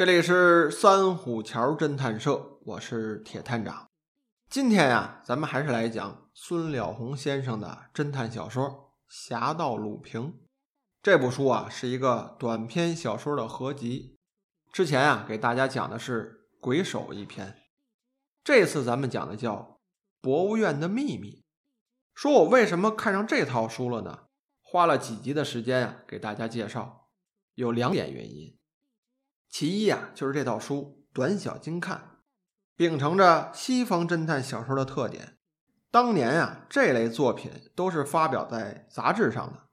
这里是三虎桥侦探社，我是铁探长。今天呀，咱们还是来讲孙了红先生的侦探小说《侠盗鲁平》。这部书啊，是一个短篇小说的合集。之前啊，给大家讲的是《鬼手》一篇，这次咱们讲的叫《博物院的秘密》。说我为什么看上这套书了呢？花了几集的时间啊，给大家介绍，有两点原因。其一呀，就是这套书短小精看，秉承着西方侦探小说的特点。当年啊，这类作品都是发表在杂志上的，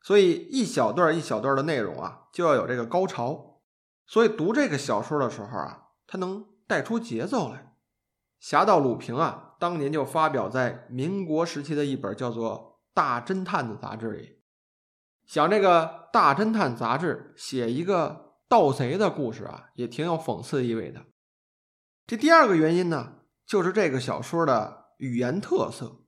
所以一小段一小段的内容啊，就要有这个高潮。所以读这个小说的时候啊，它能带出节奏来。《侠盗鲁平》啊，当年就发表在民国时期的一本叫做《大侦探》的杂志里。想这个《大侦探》杂志写一个。盗贼的故事啊，也挺有讽刺意味的。这第二个原因呢，就是这个小说的语言特色。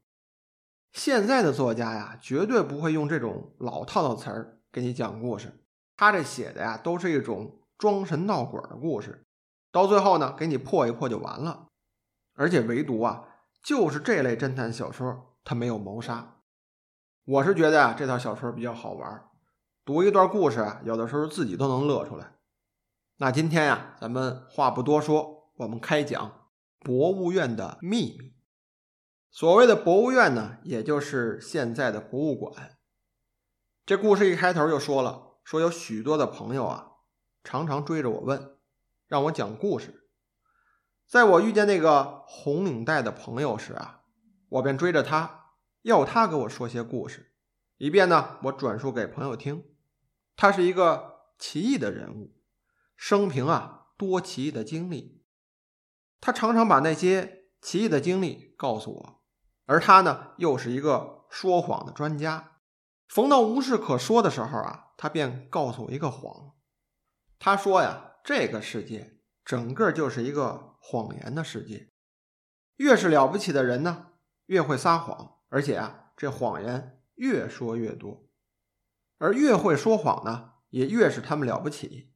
现在的作家呀，绝对不会用这种老套的词儿给你讲故事。他这写的呀，都是一种装神闹鬼的故事，到最后呢，给你破一破就完了。而且唯独啊，就是这类侦探小说，它没有谋杀。我是觉得啊，这套小说比较好玩。读一段故事啊，有的时候自己都能乐出来。那今天呀，咱们话不多说，我们开讲博物院的秘密。所谓的博物院呢，也就是现在的博物馆。这故事一开头就说了，说有许多的朋友啊，常常追着我问，让我讲故事。在我遇见那个红领带的朋友时啊，我便追着他，要他给我说些故事，以便呢，我转述给朋友听。他是一个奇异的人物，生平啊多奇异的经历。他常常把那些奇异的经历告诉我，而他呢又是一个说谎的专家。逢到无事可说的时候啊，他便告诉我一个谎。他说呀，这个世界整个就是一个谎言的世界。越是了不起的人呢，越会撒谎，而且啊，这谎言越说越多。而越会说谎呢，也越是他们了不起。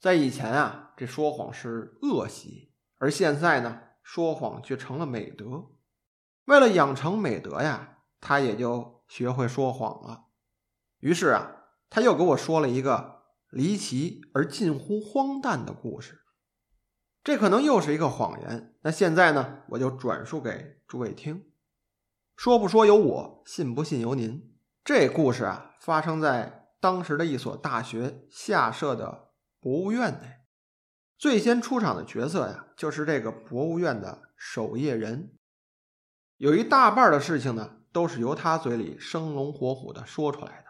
在以前啊，这说谎是恶习，而现在呢，说谎却成了美德。为了养成美德呀，他也就学会说谎了。于是啊，他又给我说了一个离奇而近乎荒诞的故事。这可能又是一个谎言。那现在呢，我就转述给诸位听。说不说由我，信不信由您。这故事啊，发生在当时的一所大学下设的博物院内。最先出场的角色呀，就是这个博物院的守夜人。有一大半的事情呢，都是由他嘴里生龙活虎的说出来的。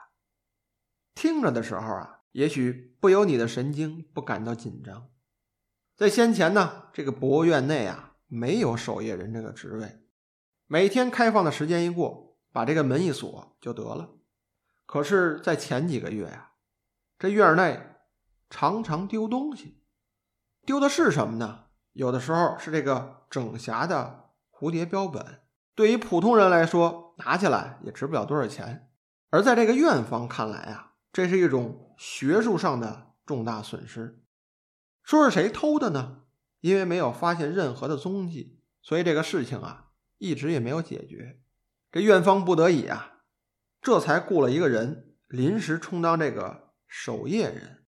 听着的时候啊，也许不由你的神经不感到紧张。在先前呢，这个博物院内啊，没有守夜人这个职位。每天开放的时间一过。把这个门一锁就得了。可是，在前几个月呀，这院内常常丢东西。丢的是什么呢？有的时候是这个整匣的蝴蝶标本，对于普通人来说，拿起来也值不了多少钱。而在这个院方看来啊，这是一种学术上的重大损失。说是谁偷的呢？因为没有发现任何的踪迹，所以这个事情啊，一直也没有解决。这院方不得已啊，这才雇了一个人临时充当这个守夜人。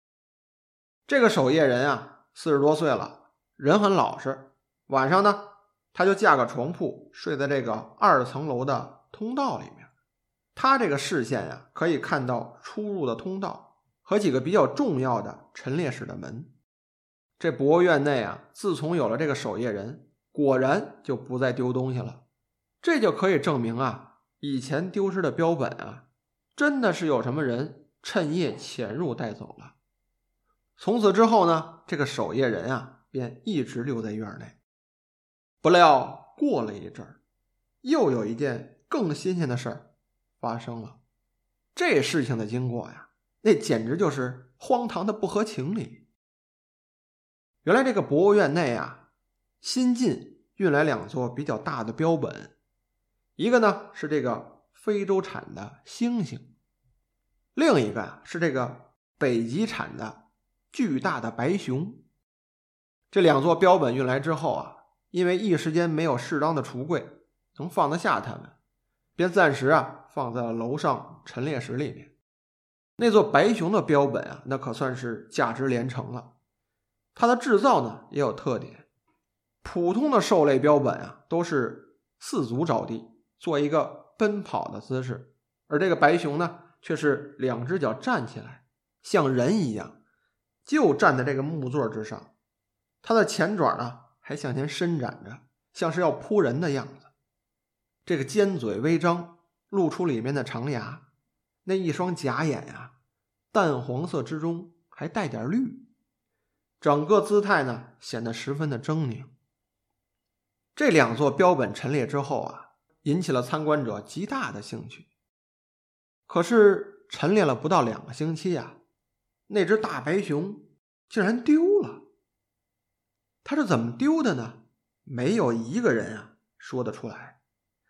这个守夜人啊，四十多岁了，人很老实。晚上呢，他就架个床铺睡在这个二层楼的通道里面。他这个视线呀，可以看到出入的通道和几个比较重要的陈列室的门。这博物院内啊，自从有了这个守夜人，果然就不再丢东西了。这就可以证明啊，以前丢失的标本啊，真的是有什么人趁夜潜入带走了。从此之后呢，这个守夜人啊，便一直留在院内。不料过了一阵儿，又有一件更新鲜的事儿发生了。这事情的经过呀，那简直就是荒唐的不合情理。原来这个博物院内啊，新进运来两座比较大的标本。一个呢是这个非洲产的猩猩，另一个啊是这个北极产的巨大的白熊。这两座标本运来之后啊，因为一时间没有适当的橱柜能放得下它们，便暂时啊放在了楼上陈列室里面。那座白熊的标本啊，那可算是价值连城了。它的制造呢也有特点，普通的兽类标本啊都是四足着地，做一个奔跑的姿势，而这个白熊呢却是两只脚站起来，像人一样，就站在这个木座之上。它的前爪呢还向前伸展着，像是要扑人的样子。这个尖嘴微张，露出里面的长牙，那一双假眼呀，淡黄色之中还带点绿，整个姿态呢显得十分的狰狞。这两座标本陈列之后啊，引起了参观者极大的兴趣。可是陈列了不到两个星期啊，那只大白熊竟然丢了。他是怎么丢的呢？没有一个人啊说得出来。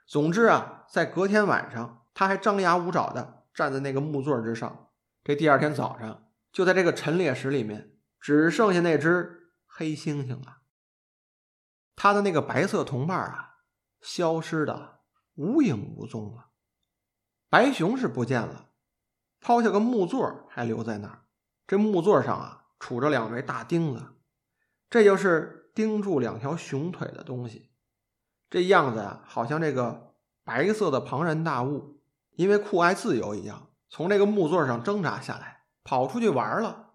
总之啊，在隔天晚上，他还张牙舞爪的站在那个木座之上。这第二天早上，就在这个陈列室里面，只剩下那只黑猩猩了。他的那个白色同伴啊，消失的无影无踪了。白熊是不见了，抛下个木座还留在那儿。这木座上啊，杵着两枚大钉子。这就是钉住两条熊腿的东西，这样子啊，好像这个白色的庞然大物，因为酷爱自由一样，从这个木座上挣扎下来，跑出去玩了。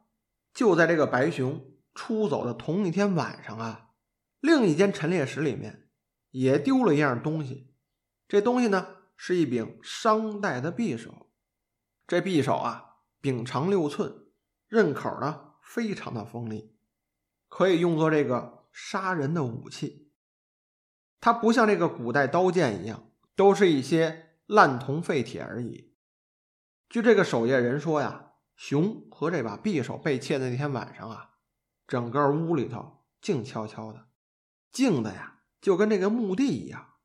就在这个白熊出走的同一天晚上啊，另一间陈列室里面也丢了一样东西。这东西呢，是一柄商代的匕首。这匕首啊，柄长六寸，刃口呢非常的锋利。可以用作这个杀人的武器，它不像这个古代刀剑一样，都是一些烂铜废铁而已。据这个守夜人说呀，熊和这把匕首被窃的那天晚上啊，整个屋里头静悄悄的，静的呀就跟这个墓地一样。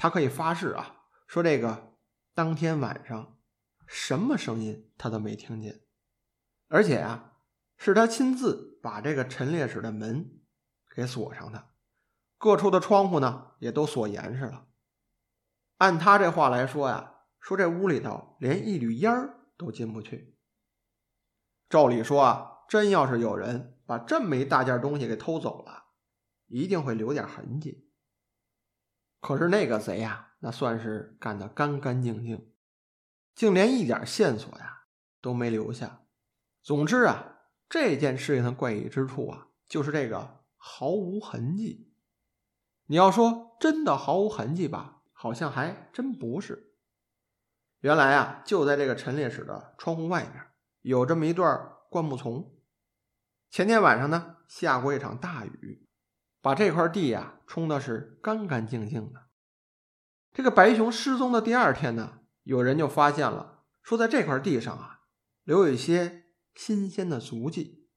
他可以发誓啊，说这个当天晚上什么声音他都没听见，而且啊。是他亲自把这个陈列室的门给锁上的，各处的窗户呢也都锁严实了。按他这话来说呀，说这屋里头连一缕烟儿都进不去。照理说啊，真要是有人把这么一大件东西给偷走了，一定会留点痕迹。可是那个贼呀，那算是干得干干净净，竟连一点线索呀都没留下。总之啊。这件事情的怪异之处啊，就是这个毫无痕迹。你要说真的毫无痕迹吧，好像还真不是。原来啊，就在这个陈列室的窗户外面，有这么一段灌木丛。前天晚上呢，下过一场大雨，把这块地呀冲的是干干净净的。这个白熊失踪的第二天呢，有人就发现了，说在这块地上啊，留有一些。新鲜的足迹，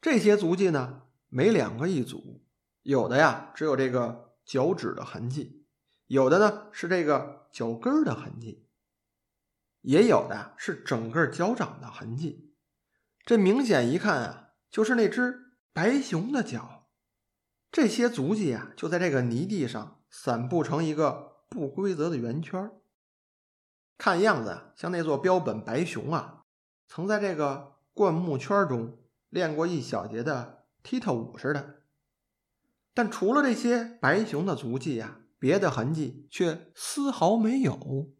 这些足迹呢，每两个一组，有的呀只有这个脚趾的痕迹，有的呢是这个脚跟的痕迹，也有的是整个脚掌的痕迹。这明显一看啊，就是那只白熊的脚。这些足迹啊，就在这个泥地上散布成一个不规则的圆圈看样子像那座标本白熊啊，曾在这个。灌木圈中练过一小节的踢踏舞似的，但除了这些白熊的足迹呀，别的痕迹却丝毫没有。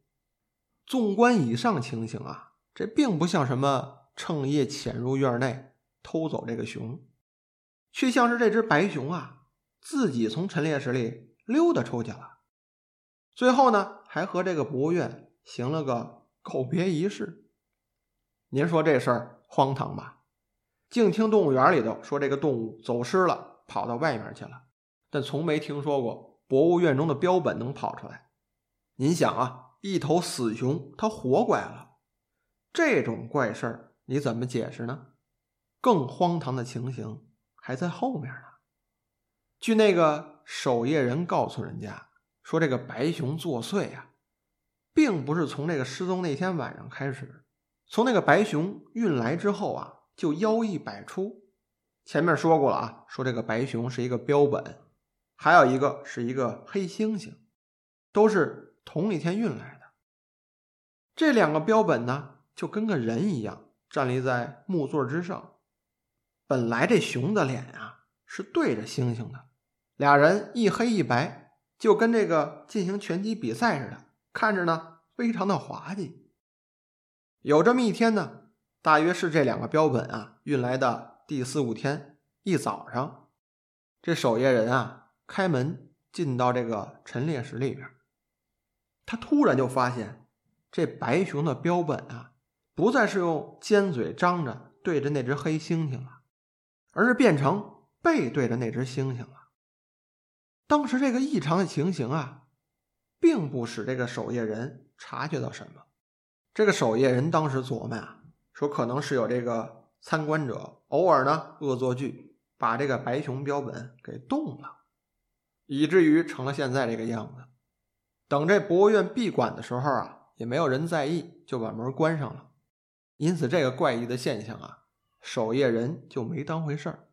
纵观以上情形啊，这并不像什么趁夜潜入院内偷走这个熊，却像是这只白熊啊自己从陈列室里溜达出去了。最后呢，还和这个博物院行了个告别仪式。您说这事儿？荒唐吧？净听动物园里头说这个动物走失了，跑到外面去了，但从没听说过博物院中的标本能跑出来。您想啊，一头死熊它活过来了，这种怪事儿你怎么解释呢？更荒唐的情形还在后面呢。据那个守夜人告诉人家说，这个白熊作祟啊，并不是从这个失踪那天晚上开始。从那个白熊运来之后啊，就妖异百出，前面说过了啊，说这个白熊是一个标本，还有一个是一个黑猩猩，都是同一天运来的。这两个标本呢，就跟个人一样，站立在木座之上。本来这熊的脸啊是对着猩猩的，俩人一黑一白，就跟这个进行拳击比赛似的，看着呢非常的滑稽。有这么一天呢，大约是这两个标本啊运来的。第四五天一早上，这守夜人啊开门进到这个陈列室里边，他突然就发现这白熊的标本啊不再是用尖嘴张着对着那只黑猩猩了，而是变成背对着那只猩猩了。当时这个异常的情形啊，并不使这个守夜人察觉到什么。这个守夜人当时琢磨啊，说可能是有这个。参观者偶尔呢恶作剧，把这个白熊标本给动了，以至于成了现在这个样子。等这博物院闭馆的时候啊，也没有人在意，就把门关上了。因此，这个怪异的现象啊，守夜人就没当回事儿。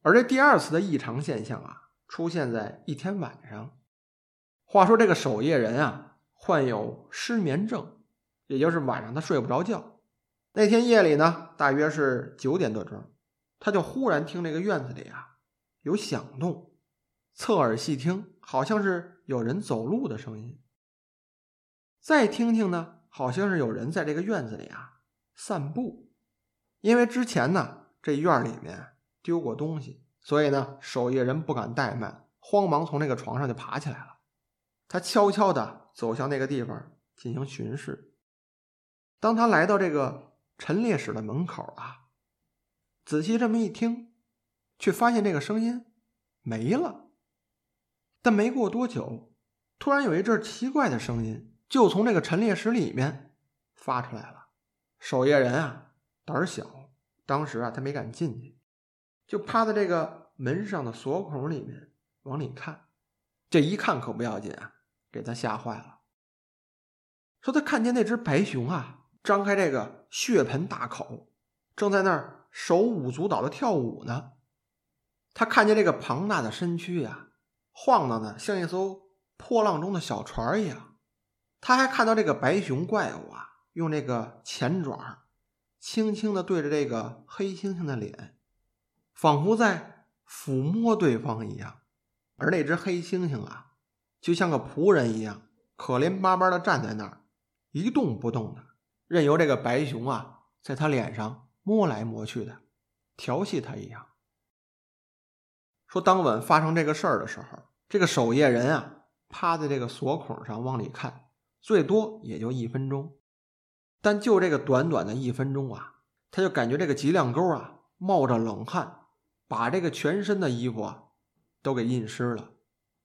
而这第二次的异常现象啊，出现在一天晚上。话说这个守夜人啊，患有失眠症，也就是晚上他睡不着觉。那天夜里呢，大约是九点多钟，他就忽然听这个院子里啊有响动，侧耳细听，好像是有人走路的声音。再听听呢，好像是有人在这个院子里啊散步。因为之前呢这院里面丢过东西，所以呢守夜人不敢怠慢，慌忙从那个床上就爬起来了。他悄悄地走向那个地方进行巡视。当他来到这个。陈列室的门口啊，仔细这么一听，却发现这个声音没了。但没过多久，突然有一阵奇怪的声音就从这个陈列室里面发出来了。守夜人啊，胆小，当时啊他没敢进去，就趴在这个门上的锁孔里面往里看。这一看可不要紧啊，给他吓坏了。说他看见那只白熊啊。张开这个血盆大口，正在那儿手舞足蹈的跳舞呢。他看见这个庞大的身躯呀，晃荡的像一艘破浪中的小船一样。他还看到这个白熊怪物啊，用这个前爪轻轻的对着这个黑猩猩的脸，仿佛在抚摸对方一样。而那只黑猩猩啊，就像个仆人一样，可怜巴巴的站在那儿，一动不动的。任由这个白熊啊，在他脸上摸来摸去的，调戏他一样。说当晚发生这个事儿的时候，这个守夜人啊，趴在这个锁孔上往里看，最多也就一分钟。但就这个短短的一分钟啊，他就感觉这个脊梁沟啊冒着冷汗，把这个全身的衣服啊都给浸湿了。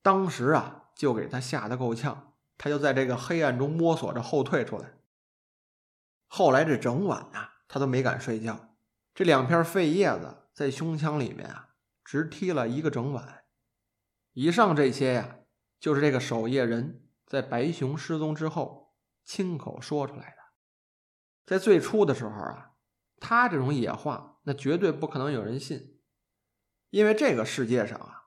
当时啊，就给他吓得够呛，他就在这个黑暗中摸索着后退出来。后来这整晚啊，他都没敢睡觉。这两片废叶子在胸腔里面啊，直踢了一个整晚。以上这些呀，就是这个守夜人在白熊失踪之后亲口说出来的。在最初的时候啊，他这种野话那绝对不可能有人信，因为这个世界上啊，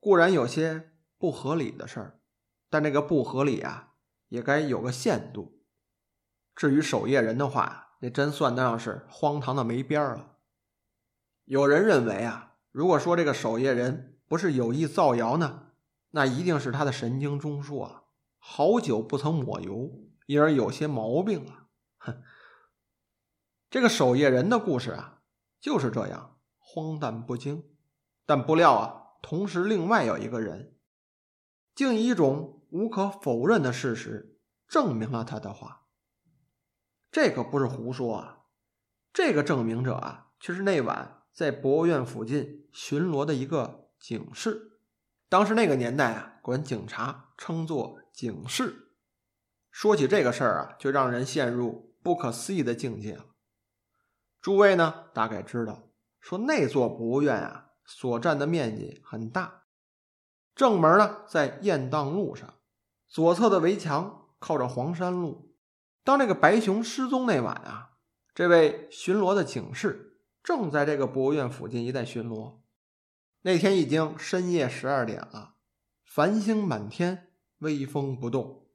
固然有些不合理的事儿，但这个不合理啊，也该有个限度。至于守夜人的话，那真算得上是荒唐的没边儿了。有人认为啊，如果说这个守夜人不是有意造谣呢，那一定是他的神经中枢啊，好久不曾抹油，因而有些毛病了。哼，这个守夜人的故事啊，就是这样荒诞不经。但不料啊，同时另外有一个人，竟以一种无可否认的事实证明了他的话。这可不是胡说啊！这个证明者啊，却是那晚在博物院附近巡逻的一个警士。当时那个年代啊，管警察称作警士。说起这个事儿啊，就让人陷入不可思议的境界了。诸位呢，大概知道，说那座博物院啊，所占的面积很大。正门呢，在雁荡路上，左侧的围墙靠着黄山路。当这个白熊失踪那晚啊，这位巡逻的警士正在这个博物院附近一带巡逻。那天已经深夜十二点了，繁星满天，微风不动。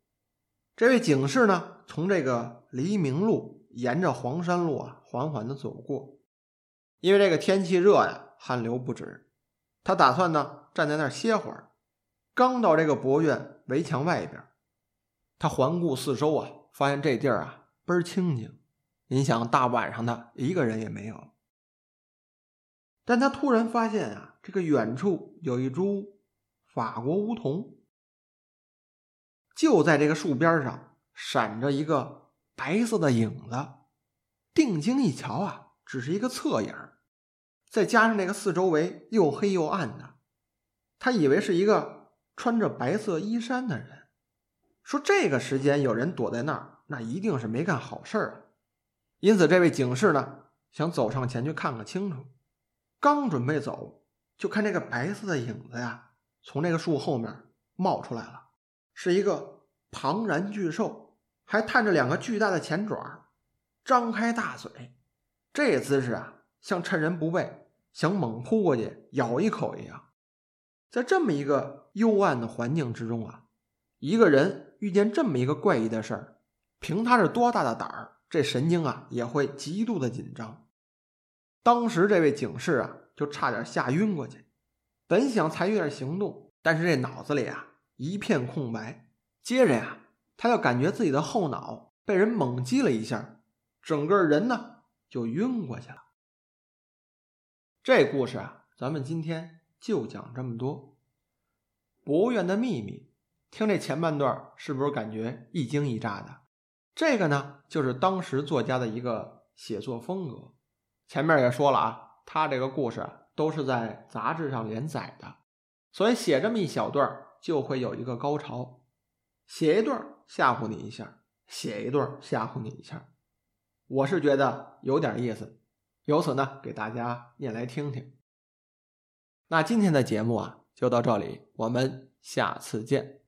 这位警士呢，从这个黎明路沿着黄山路啊，缓缓的走过。因为这个天气热呀，汗流不止，他打算呢站在那儿歇会儿。刚到这个博院围墙外边，他环顾四周啊，发现这地儿啊倍儿清静。您想，大晚上的，一个人也没有。但他突然发现啊，这个远处有一株法国梧桐。就在这个树边上闪着一个白色的影子，定睛一瞧啊，只是一个侧影再加上那个四周围又黑又暗的，他以为是一个穿着白色衣衫的人。说这个时间有人躲在那儿，那一定是没干好事啊。因此，这位警士呢，想走上前去看个清楚。刚准备走，就看这个白色的影子呀，从那个树后面冒出来了。是一个庞然巨兽，还探着两个巨大的前爪，张开大嘴，这姿势啊，像趁人不备，想猛扑过去咬一口一样。在这么一个幽暗的环境之中啊，一个人遇见这么一个怪异的事儿，凭他是多大的胆儿，这神经啊也会极度的紧张。当时这位警士啊，就差点吓晕过去，本想采取点行动，但是这脑子里啊。一片空白，接着呀，他就感觉自己的后脑被人猛击了一下，整个人呢就晕过去了。这故事啊，咱们今天就讲这么多。博物院的秘密，听这前半段是不是感觉一惊一乍的？这个呢，就是当时作家的一个写作风格。前面也说了啊，他这个故事都是在杂志上连载的，所以写这么一小段就会有一个高潮，写一段吓唬你一下，写一段吓唬你一下，我是觉得有点意思，由此呢给大家念来听听。那今天的节目啊就到这里，我们下次见。